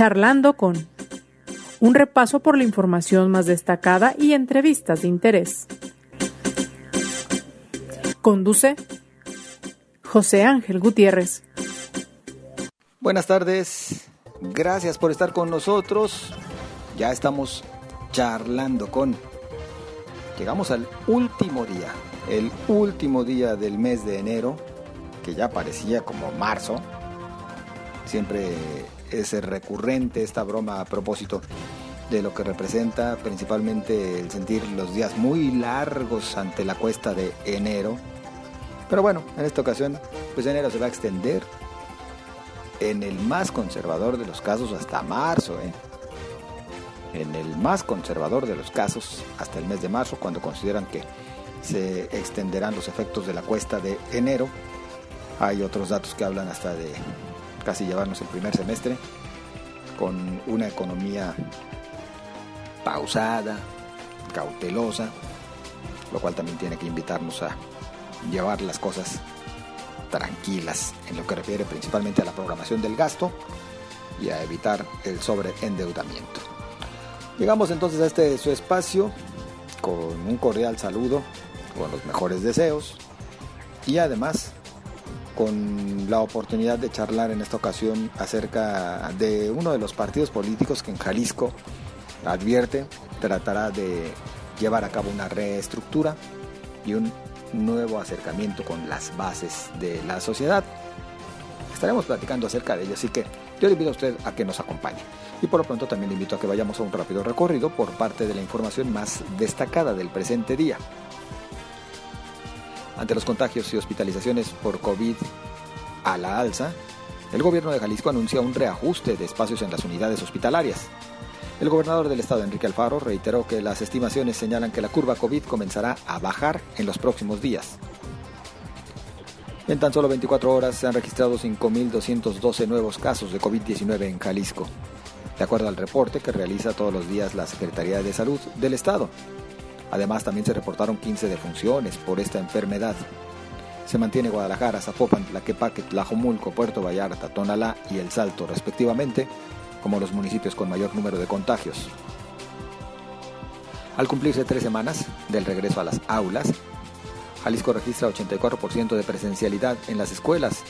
Charlando con un repaso por la información más destacada y entrevistas de interés. Conduce José Ángel Gutiérrez. Buenas tardes, gracias por estar con nosotros. Ya estamos charlando con... Llegamos al último día, el último día del mes de enero, que ya parecía como marzo. Siempre es recurrente esta broma a propósito de lo que representa principalmente el sentir los días muy largos ante la cuesta de enero. Pero bueno, en esta ocasión, pues enero se va a extender en el más conservador de los casos hasta marzo. ¿eh? En el más conservador de los casos hasta el mes de marzo, cuando consideran que se extenderán los efectos de la cuesta de enero. Hay otros datos que hablan hasta de casi llevarnos el primer semestre con una economía pausada, cautelosa, lo cual también tiene que invitarnos a llevar las cosas tranquilas en lo que refiere principalmente a la programación del gasto y a evitar el sobreendeudamiento. Llegamos entonces a este su espacio con un cordial saludo, con los mejores deseos y además con la oportunidad de charlar en esta ocasión acerca de uno de los partidos políticos que en Jalisco advierte tratará de llevar a cabo una reestructura y un nuevo acercamiento con las bases de la sociedad. Estaremos platicando acerca de ello, así que yo le invito a usted a que nos acompañe. Y por lo pronto también le invito a que vayamos a un rápido recorrido por parte de la información más destacada del presente día. Ante los contagios y hospitalizaciones por COVID a la alza, el gobierno de Jalisco anuncia un reajuste de espacios en las unidades hospitalarias. El gobernador del estado, Enrique Alfaro, reiteró que las estimaciones señalan que la curva COVID comenzará a bajar en los próximos días. En tan solo 24 horas se han registrado 5.212 nuevos casos de COVID-19 en Jalisco, de acuerdo al reporte que realiza todos los días la Secretaría de Salud del Estado. Además, también se reportaron 15 defunciones por esta enfermedad. Se mantiene Guadalajara, Zapopan, Tlaquepaque, Tlajomulco, Puerto Vallarta, Tonalá y El Salto, respectivamente, como los municipios con mayor número de contagios. Al cumplirse tres semanas del regreso a las aulas, Jalisco registra 84% de presencialidad en las escuelas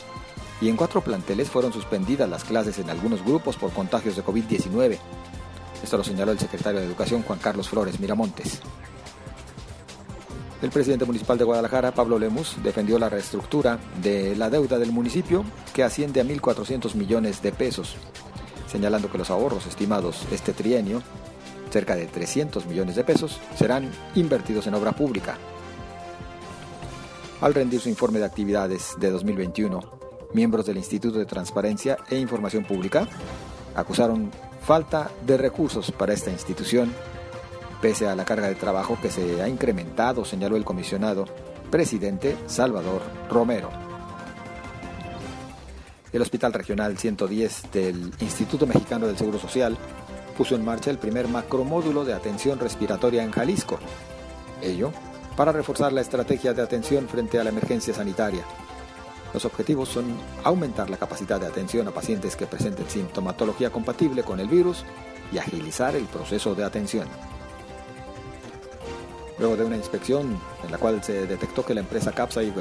y en cuatro planteles fueron suspendidas las clases en algunos grupos por contagios de COVID-19. Esto lo señaló el secretario de Educación Juan Carlos Flores Miramontes. El presidente municipal de Guadalajara, Pablo Lemus, defendió la reestructura de la deuda del municipio, que asciende a 1.400 millones de pesos, señalando que los ahorros estimados este trienio, cerca de 300 millones de pesos, serán invertidos en obra pública. Al rendir su informe de actividades de 2021, miembros del Instituto de Transparencia e Información Pública acusaron falta de recursos para esta institución pese a la carga de trabajo que se ha incrementado, señaló el comisionado presidente Salvador Romero. El Hospital Regional 110 del Instituto Mexicano del Seguro Social puso en marcha el primer macromódulo de atención respiratoria en Jalisco. Ello para reforzar la estrategia de atención frente a la emergencia sanitaria. Los objetivos son aumentar la capacidad de atención a pacientes que presenten sintomatología compatible con el virus y agilizar el proceso de atención luego de una inspección en la cual se detectó que la empresa Capsule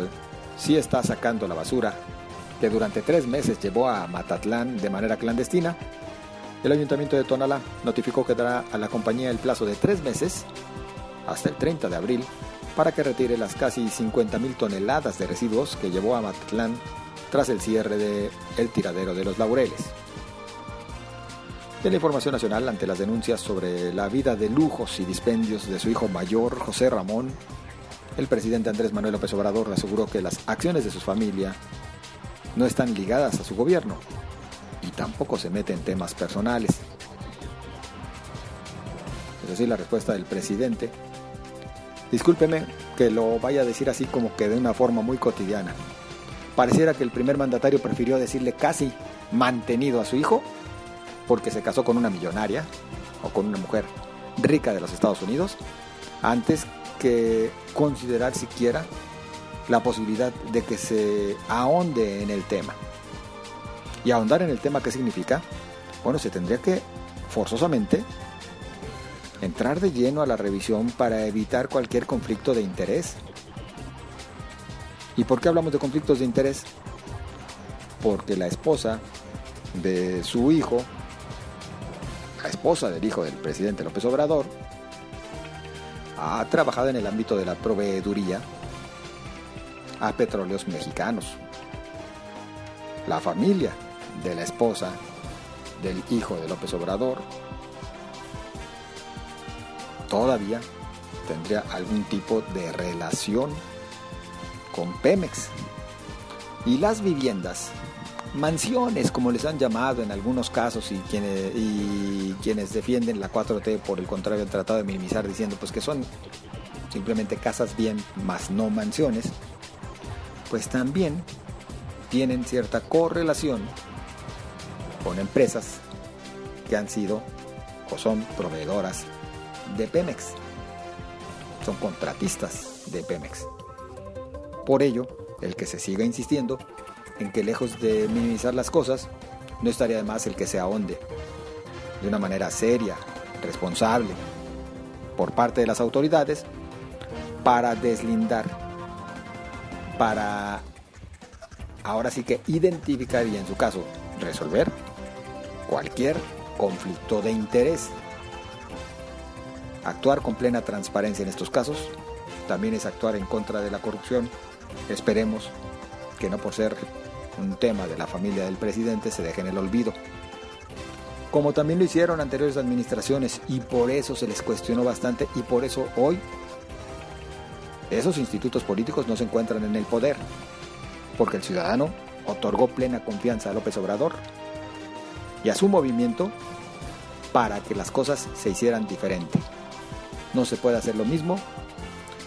sí está sacando la basura que durante tres meses llevó a Matatlán de manera clandestina, el ayuntamiento de Tonalá notificó que dará a la compañía el plazo de tres meses, hasta el 30 de abril, para que retire las casi 50.000 toneladas de residuos que llevó a Matatlán tras el cierre del el tiradero de los laureles de la información nacional ante las denuncias sobre la vida de lujos y dispendios de su hijo mayor, José Ramón, el presidente Andrés Manuel López Obrador aseguró que las acciones de su familia no están ligadas a su gobierno y tampoco se mete en temas personales. Es decir, la respuesta del presidente, discúlpeme que lo vaya a decir así como que de una forma muy cotidiana. Pareciera que el primer mandatario prefirió decirle casi mantenido a su hijo porque se casó con una millonaria o con una mujer rica de los Estados Unidos, antes que considerar siquiera la posibilidad de que se ahonde en el tema. Y ahondar en el tema, ¿qué significa? bueno, se tendría que forzosamente entrar de lleno a la revisión para evitar cualquier conflicto de interés. ¿Y por qué hablamos de conflictos de interés? Porque la esposa de su hijo, esposa del hijo del presidente López Obrador, ha trabajado en el ámbito de la proveeduría a petróleos mexicanos. La familia de la esposa del hijo de López Obrador todavía tendría algún tipo de relación con Pemex. Y las viviendas, mansiones como les han llamado en algunos casos y quienes, defienden la 4T por el contrario han tratado de minimizar diciendo pues que son simplemente casas bien, más no mansiones, pues también tienen cierta correlación con empresas que han sido o son proveedoras de Pemex. Son contratistas de Pemex. Por ello, el que se siga insistiendo en que lejos de minimizar las cosas, no estaría de más el que se ahonde de una manera seria, responsable, por parte de las autoridades, para deslindar, para ahora sí que identificar y en su caso resolver cualquier conflicto de interés. Actuar con plena transparencia en estos casos también es actuar en contra de la corrupción. Esperemos que no por ser un tema de la familia del presidente se deje en el olvido. Como también lo hicieron anteriores administraciones y por eso se les cuestionó bastante y por eso hoy esos institutos políticos no se encuentran en el poder, porque el ciudadano otorgó plena confianza a López Obrador y a su movimiento para que las cosas se hicieran diferente. No se puede hacer lo mismo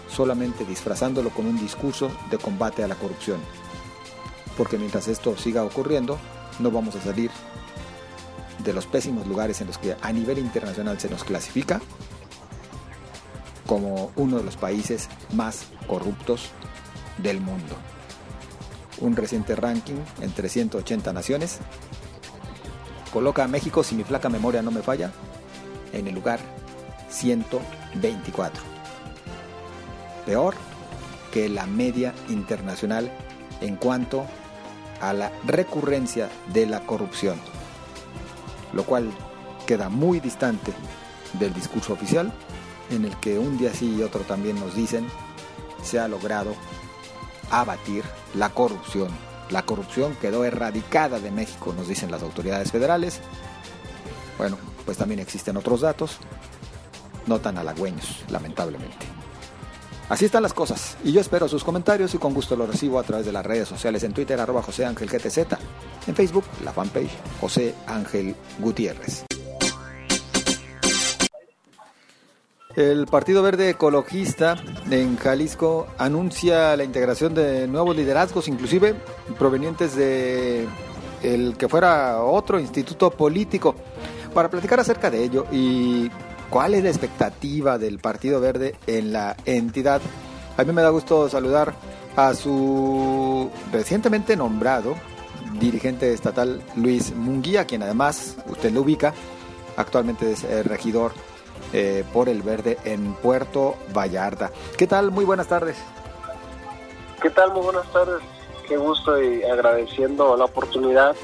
solamente disfrazándolo con un discurso de combate a la corrupción. Porque mientras esto siga ocurriendo, no vamos a salir de los pésimos lugares en los que a nivel internacional se nos clasifica como uno de los países más corruptos del mundo. Un reciente ranking entre 180 naciones coloca a México, si mi flaca memoria no me falla, en el lugar 124. Peor que la media internacional en cuanto a la recurrencia de la corrupción, lo cual queda muy distante del discurso oficial en el que un día sí y otro también nos dicen se ha logrado abatir la corrupción la corrupción quedó erradicada de México, nos dicen las autoridades federales. Bueno, pues también existen otros datos, no tan halagüeños, lamentablemente. Así están las cosas, y yo espero sus comentarios y con gusto los recibo a través de las redes sociales en Twitter, arroba José Ángel GTZ, en Facebook, la fanpage José Ángel Gutiérrez. El Partido Verde Ecologista en Jalisco anuncia la integración de nuevos liderazgos, inclusive provenientes de el que fuera otro instituto político, para platicar acerca de ello y cuál es la expectativa del Partido Verde en la entidad. A mí me da gusto saludar a su recientemente nombrado dirigente estatal Luis Munguía, quien además usted lo ubica, actualmente es el regidor eh, por el verde en Puerto Vallarta. ¿Qué tal? Muy buenas tardes. ¿Qué tal? Muy buenas tardes. Qué gusto y agradeciendo la oportunidad.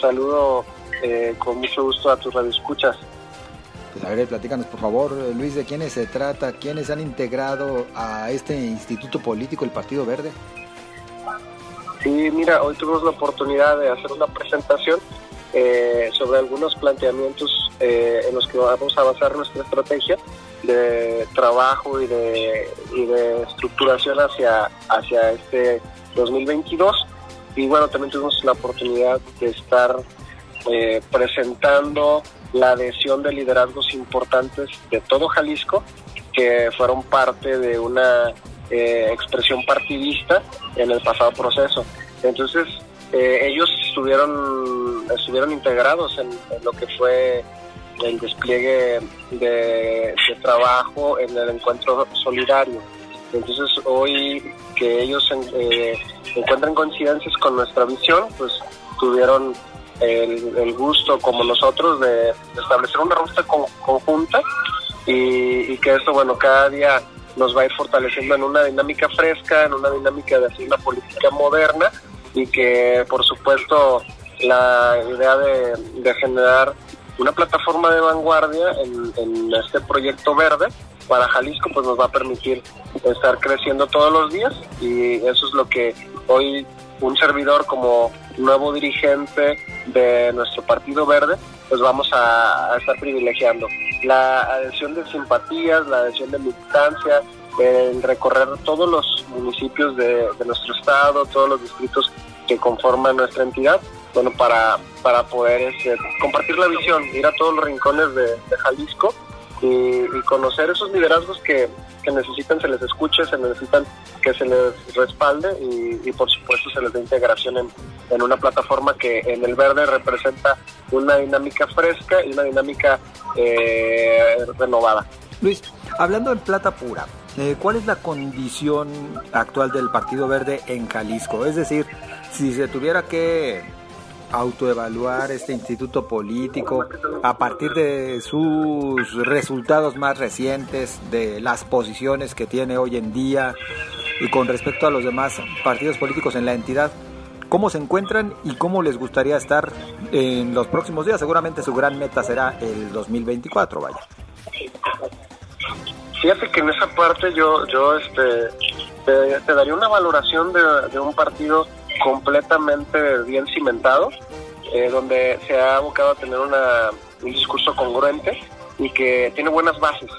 Saludo eh, con mucho gusto a tus radioescuchas. Pues a ver, platícanos por favor, Luis, de quiénes se trata, quiénes han integrado a este instituto político, el Partido Verde. Sí, mira, hoy tuvimos la oportunidad de hacer una presentación eh, sobre algunos planteamientos eh, en los que vamos a basar nuestra estrategia de trabajo y de, de estructuración hacia, hacia este 2022. Y bueno, también tuvimos la oportunidad de estar eh, presentando la adhesión de liderazgos importantes de todo Jalisco que fueron parte de una expresión partidista en el pasado proceso. Entonces, ellos estuvieron, estuvieron integrados en, lo que fue el despliegue de, trabajo en el encuentro solidario. Entonces hoy que ellos eh, encuentran coincidencias con nuestra visión, pues tuvieron el, gusto como nosotros de, establecer una ruta conjunta y, que esto, bueno, cada día nos va a ir fortaleciendo en una dinámica fresca, en una dinámica de hacer una política moderna y que, por supuesto, la idea de, generar una plataforma de vanguardia en, en, este proyecto verde para Jalisco pues nos va a permitir estar creciendo todos los días y eso es lo que hoy un servidor como nuevo dirigente de nuestro Partido Verde, pues vamos a, estar privilegiando. La adhesión de simpatías, la adhesión de militancia, el recorrer todos los municipios de, nuestro estado, todos los distritos que conforman nuestra entidad, bueno, para, para poder este, compartir la visión, ir a todos los rincones de Jalisco y, conocer esos liderazgos que, necesitan se les escuche, se necesitan que se les respalde y, por supuesto se les dé integración en, una plataforma que en el verde representa una dinámica fresca y una dinámica eh, renovada. Luis, hablando en plata pura, eh, ¿cuál es la condición actual del Partido Verde en Jalisco? Es decir, si se tuviera que autoevaluar este instituto político a partir de sus resultados más recientes, de las posiciones que tiene hoy en día y con respecto a los demás partidos políticos en la entidad, cómo se encuentran y cómo les gustaría estar en los próximos días. Seguramente su gran meta será el 2024, vaya. Fíjate que en esa parte yo, yo este, te, daría una valoración de, de un partido completamente bien cimentado, eh, donde se ha abocado a tener una, un discurso congruente y que tiene buenas bases,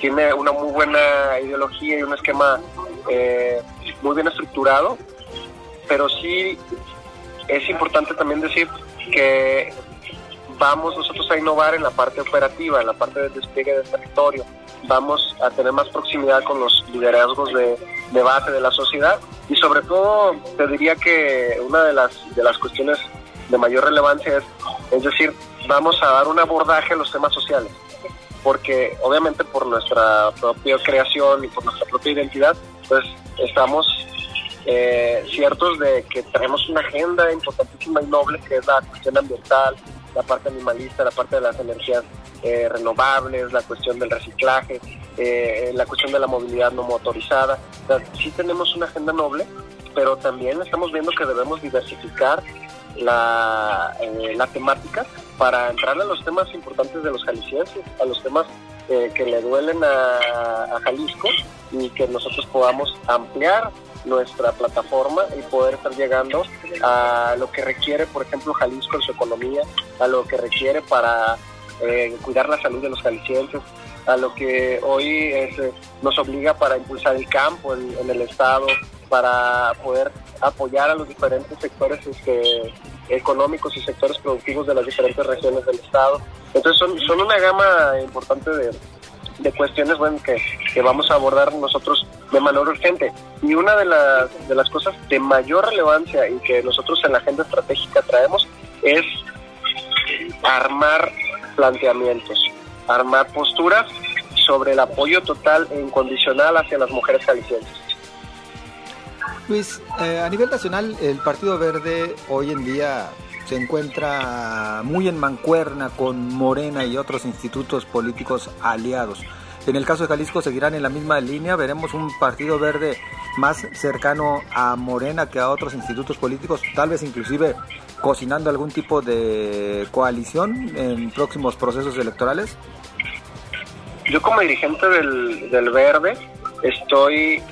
tiene una muy buena ideología y un esquema eh, muy bien estructurado, pero sí es importante también decir que vamos nosotros a innovar en la parte operativa, en la parte del despliegue del territorio, vamos a tener más proximidad con los liderazgos de debate de la sociedad y sobre todo te diría que una de las, de las cuestiones de mayor relevancia es, es decir, vamos a dar un abordaje a los temas sociales, porque obviamente por nuestra propia creación y por nuestra propia identidad, pues estamos eh, ciertos de que tenemos una agenda importantísima y noble que es la cuestión ambiental, la parte animalista, la parte de las energías eh, renovables, la cuestión del reciclaje, eh, la cuestión de la movilidad no motorizada. sí tenemos una agenda noble, pero también estamos viendo que debemos diversificar la, eh, la temática para entrar a los temas importantes de los jaliscienses, a los temas que le duelen a Jalisco y que nosotros podamos ampliar nuestra plataforma y poder estar llegando a lo que requiere, por ejemplo, Jalisco en su economía, a lo que requiere para eh, cuidar la salud de los jaliscienses, a lo que hoy eh, nos obliga para impulsar el campo en, el Estado, para poder apoyar a los diferentes sectores este, económicos y sectores productivos de las diferentes regiones del Estado. Entonces son, una gama importante de, de cuestiones que, vamos a abordar nosotros de manera urgente. Y una de las, de las cosas de mayor relevancia y que nosotros en la agenda estratégica traemos es armar planteamientos, armar posturas sobre el apoyo total e incondicional hacia las mujeres jaliscienses. Luis, eh, a nivel nacional, el Partido Verde hoy en día se encuentra muy en mancuerna con Morena y otros institutos políticos aliados. En el caso de Jalisco seguirán en la misma línea, veremos un partido verde más cercano a Morena que a otros institutos políticos, tal vez inclusive cocinando algún tipo de coalición en próximos procesos electorales. Yo como dirigente del, del verde estoy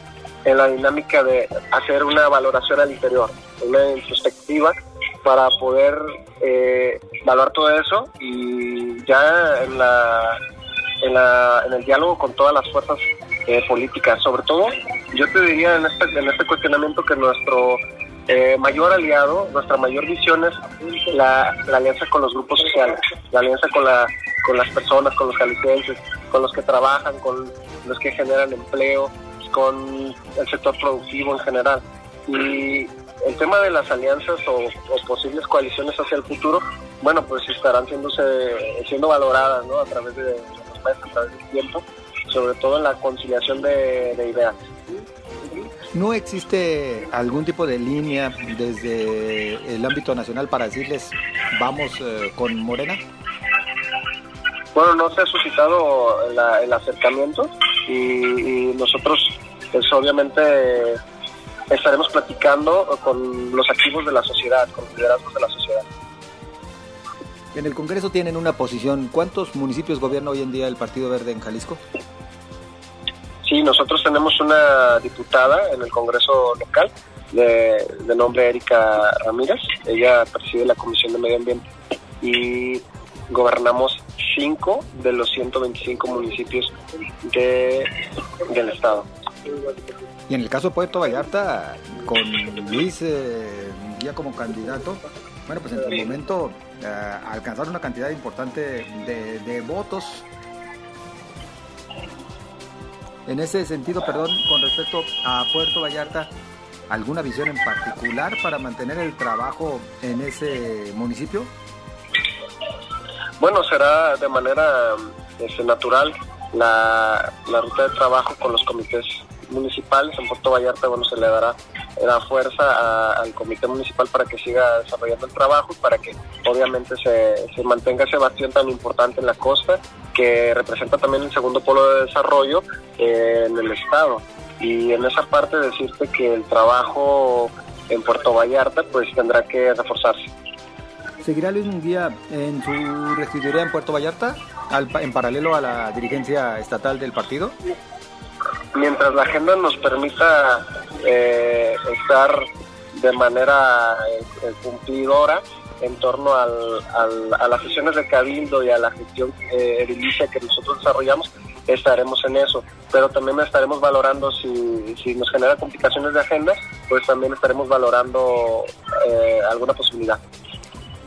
en la dinámica de hacer una valoración al interior, una introspectiva para poder eh, valorar todo eso y ya en, la, en, la, en el diálogo con todas las fuerzas eh, políticas. Sobre todo, yo te diría en este, en este cuestionamiento que nuestro eh, mayor aliado, nuestra mayor visión es la, alianza con los grupos sociales, la alianza con, la, con las personas, con los jaliscienses, con los que trabajan, con los que generan empleo, con el sector productivo en general. Y el tema de las alianzas o, posibles coaliciones hacia el futuro, bueno, pues estarán siendo valoradas ¿no? a través de los meses, a través del tiempo, sobre todo en la conciliación de, ideas. ¿No existe algún tipo de línea desde el ámbito nacional para decirles vamos eh, con Morena? Bueno, no se ha suscitado el acercamiento y, nosotros pues obviamente estaremos platicando con los activos de la sociedad, con los liderazgos de la sociedad. En el Congreso tienen una posición. ¿Cuántos municipios gobierna hoy en día el Partido Verde en Jalisco? Sí, nosotros tenemos una diputada en el Congreso local de, nombre Erika Ramírez. Ella preside la Comisión de Medio Ambiente y gobernamos cinco de los 125 municipios de, del estado. Y en el caso de Puerto Vallarta, con Luis eh, como candidato, bueno, pues en el momento eh, alcanzar una cantidad importante de votos en ese sentido, perdón, con respecto a Puerto Vallarta, ¿alguna visión en particular para mantener el trabajo en ese municipio? Bueno, será de manera este, natural la, ruta de trabajo con los comités municipales. En Puerto Vallarta, bueno, se le dará la fuerza al comité municipal para que siga desarrollando el trabajo y para que obviamente se, se mantenga ese bastión tan importante en la costa que representa también el segundo polo de desarrollo eh, en el estado. Y en esa parte decirte que el trabajo en Puerto Vallarta pues tendrá que reforzarse. ¿Seguirá Luis Munguía en su regiduría en Puerto Vallarta en paralelo a la dirigencia estatal del partido? Mientras la agenda nos permita eh, estar de manera eh, cumplidora, en torno al, a las sesiones de cabildo y a la gestión eh, edilicia que nosotros desarrollamos, estaremos en eso. Pero también estaremos valorando si, si nos genera complicaciones de agenda, pues también estaremos valorando eh, alguna posibilidad.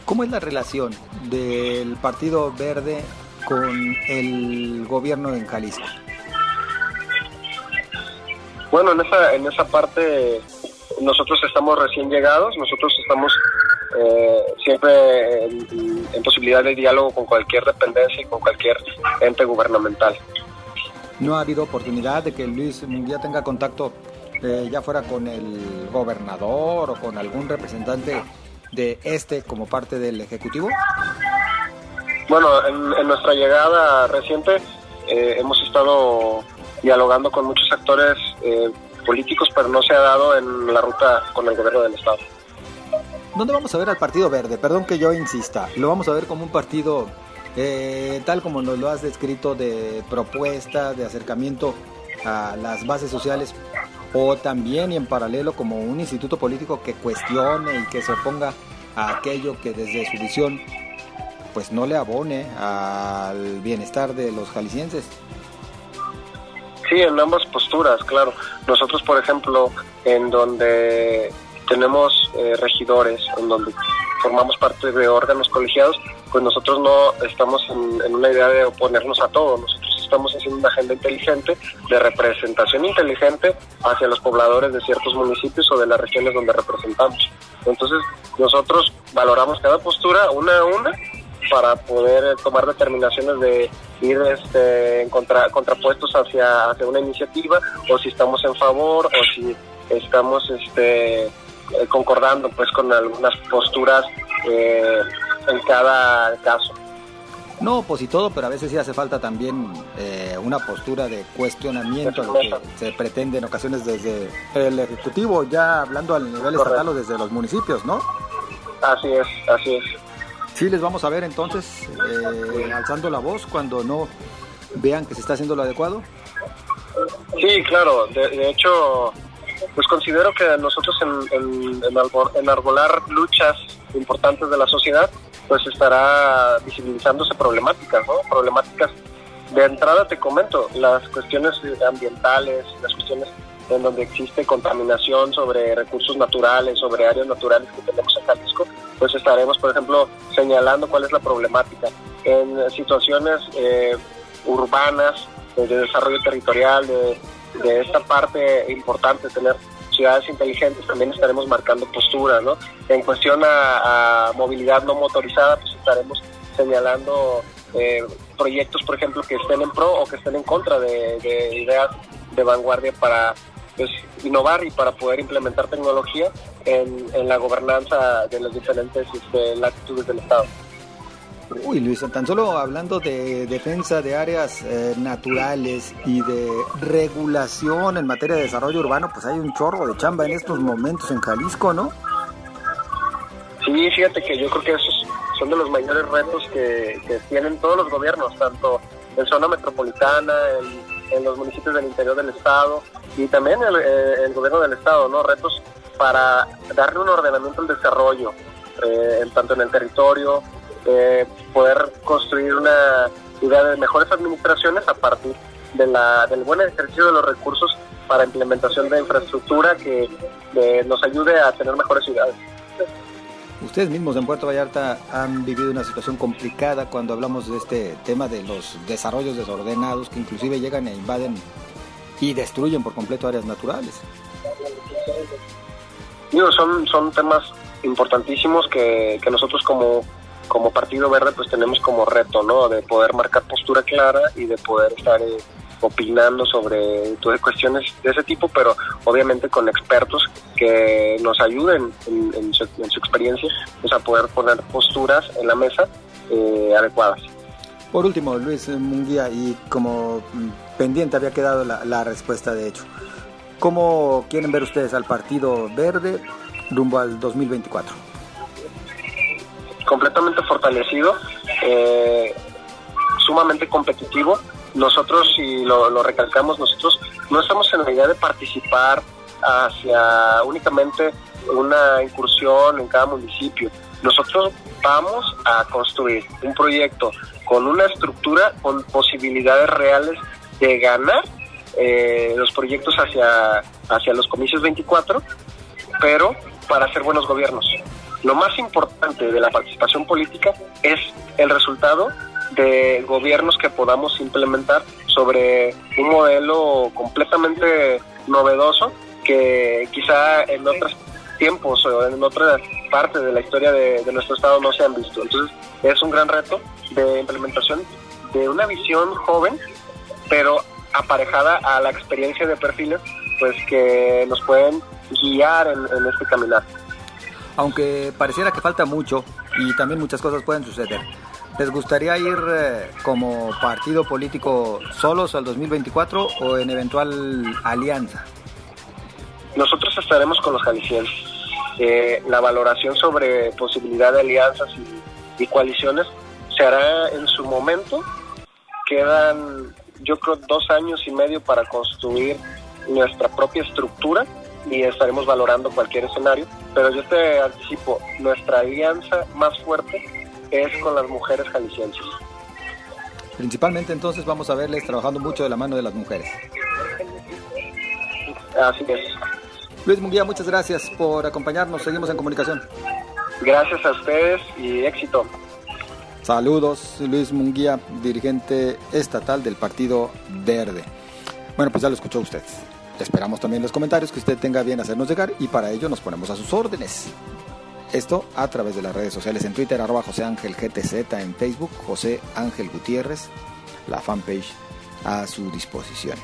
¿Cómo es la relación del Partido Verde con el gobierno en Jalisco? Bueno, en esa, en esa parte nosotros estamos recién llegados, nosotros estamos eh, siempre en, posibilidad de diálogo con cualquier dependencia y con cualquier ente gubernamental. ¿No ha habido oportunidad de que Luis Munguía tenga contacto eh, ya fuera con el gobernador o con algún representante de este como parte del Ejecutivo? Bueno, en, nuestra llegada reciente eh, hemos estado dialogando con muchos actores políticos, pero no se ha dado en la ruta con el gobierno del Estado. ¿Dónde vamos a ver al Partido Verde? Perdón que yo insista. Lo vamos a ver como un partido eh, tal como nos lo has descrito de propuesta, de acercamiento a las bases sociales o también y en paralelo como un instituto político que cuestione y que se oponga a aquello que desde su visión pues no le abone al bienestar de los jaliscienses. Sí, en ambas posturas, claro. Nosotros, por ejemplo, en donde tenemos eh, regidores, en donde formamos parte de órganos colegiados, pues nosotros no estamos en, una idea de oponernos a todo, nosotros estamos haciendo una agenda inteligente de representación inteligente hacia los pobladores de ciertos municipios o de las regiones donde representamos. Entonces, nosotros valoramos cada postura una a una para poder tomar determinaciones de ir este, en contra, contrapuestos hacia, hacia una iniciativa o si estamos en favor o si estamos este, eh, concordando pues con algunas posturas eh, en cada caso. No, pues y todo, pero a veces sí hace falta también eh, una postura de cuestionamiento a lo que se pretende en ocasiones desde el Ejecutivo, ya hablando al nivel estatal o desde los municipios, ¿no? Así es, así es. Sí, les vamos a ver entonces eh, alzando la voz cuando no vean que se está haciendo lo adecuado. Sí, claro. De, hecho, pues considero que nosotros en, enarbolar luchas importantes de la sociedad, pues estará visibilizándose problemáticas, ¿no? Problemáticas de entrada te comento, las cuestiones ambientales, las cuestiones en donde existe contaminación sobre recursos naturales, sobre áreas naturales que tenemos en Jalisco, pues estaremos, por ejemplo, señalando cuál es la problemática. En situaciones eh, urbanas, de desarrollo territorial, de, esta parte importante, tener ciudades inteligentes, también estaremos marcando posturas, ¿no? En cuestión a, movilidad no motorizada, pues estaremos señalando eh, proyectos, por ejemplo, que estén en pro o que estén en contra de, de ideas de vanguardia para pues, innovar y para poder implementar tecnología en, la gobernanza de las diferentes este, latitudes del Estado. Uy, Luis, tan solo hablando de defensa de áreas eh, naturales y de regulación en materia de desarrollo urbano, pues hay un chorro de chamba en estos momentos en Jalisco, ¿no? Sí, fíjate que yo creo que esos son de los mayores retos que, tienen todos los gobiernos, tanto en zona metropolitana, en, los municipios del interior del estado y también el, eh, gobierno del estado, ¿no? Retos para darle un ordenamiento al desarrollo, eh, tanto en el territorio, eh, poder construir una ciudad de mejores administraciones a partir de la, del buen ejercicio de los recursos para implementación de infraestructura que nos ayude a tener mejores ciudades. Ustedes mismos en Puerto Vallarta han vivido una situación complicada cuando hablamos de este tema de los desarrollos desordenados que inclusive llegan e invaden y destruyen por completo áreas naturales. son, son temas importantísimos que, que nosotros como como Partido Verde pues tenemos como reto, ¿no? De poder marcar postura clara y de poder estar eh, opinando sobre todas cuestiones de ese tipo, pero obviamente con expertos que nos ayuden en, su, experiencia pues, a poder poner posturas en la mesa eh, adecuadas. Por último, Luis Munguía, y como pendiente había quedado la respuesta de hecho, ¿cómo quieren ver ustedes al Partido Verde rumbo al 2024? Completamente fortalecido, eh, sumamente competitivo. Nosotros, y lo, recalcamos, nosotros no estamos en la idea de participar hacia únicamente una incursión en cada municipio. Nosotros vamos a construir un proyecto con una estructura con posibilidades reales de ganar eh, los proyectos hacia, hacia los comicios 24, pero para hacer buenos gobiernos. Lo más importante de la participación política es el resultado de gobiernos que podamos implementar sobre un modelo completamente novedoso que quizá en otros tiempos o en otras partes de la historia de, nuestro estado no se han visto. Entonces es un gran reto de implementación de una visión joven, pero aparejada a la experiencia de perfiles pues que nos pueden guiar en, en este caminar aunque pareciera que falta mucho y también muchas cosas pueden suceder. ¿Les gustaría ir eh, como partido político solos al 2024 o en eventual alianza? Nosotros estaremos con los jaliscienses. Eh, la valoración sobre posibilidad de alianzas y, y coaliciones se hará en su momento. Quedan, yo creo, dos años y medio para construir nuestra propia estructura y estaremos valorando cualquier escenario. Pero yo te anticipo, nuestra alianza más fuerte es con las mujeres jaliscienses. Principalmente entonces vamos a verles trabajando mucho de la mano de las mujeres. Así es. Luis Munguía, muchas gracias por acompañarnos. Seguimos en comunicación. Gracias a ustedes y éxito. Saludos, Luis Munguía, dirigente estatal del Partido Verde. Bueno, pues ya lo escuchó usted. Esperamos también los comentarios que usted tenga bien hacernos llegar y para ello nos ponemos a sus órdenes. Esto a través de las redes sociales en Twitter, arroba José Ángel GTZ, en Facebook, José Ángel Gutiérrez, la fanpage a su disposición.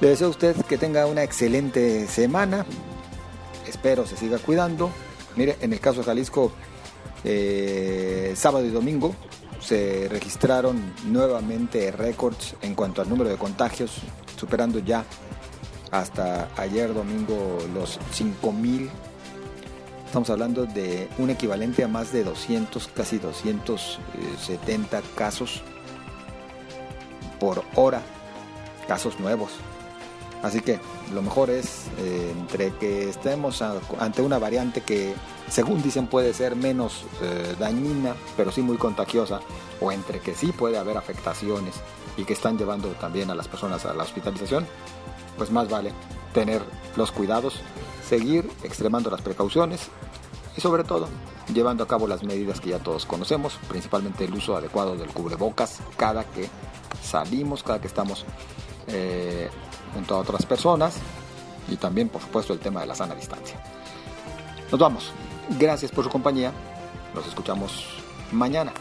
Le deseo a usted que tenga una excelente semana. Espero se siga cuidando. Mire, en el caso de Jalisco, eh, sábado y domingo se registraron nuevamente récords en cuanto al número de contagios, superando ya hasta ayer domingo los 5000. Estamos hablando de un equivalente a más de 200, casi 270 casos por hora, casos nuevos. Así que lo mejor es eh, entre que estemos ante una variante que según dicen puede ser menos eh, dañina, pero sí muy contagiosa, o entre que sí puede haber afectaciones y que están llevando también a las personas a la hospitalización, pues más vale tener los cuidados, seguir extremando las precauciones y sobre todo llevando a cabo las medidas que ya todos conocemos, principalmente el uso adecuado del cubrebocas cada que salimos, cada que estamos eh, junto a otras personas y también por supuesto el tema de la sana distancia. Nos vamos. Gracias por su compañía. Nos escuchamos mañana.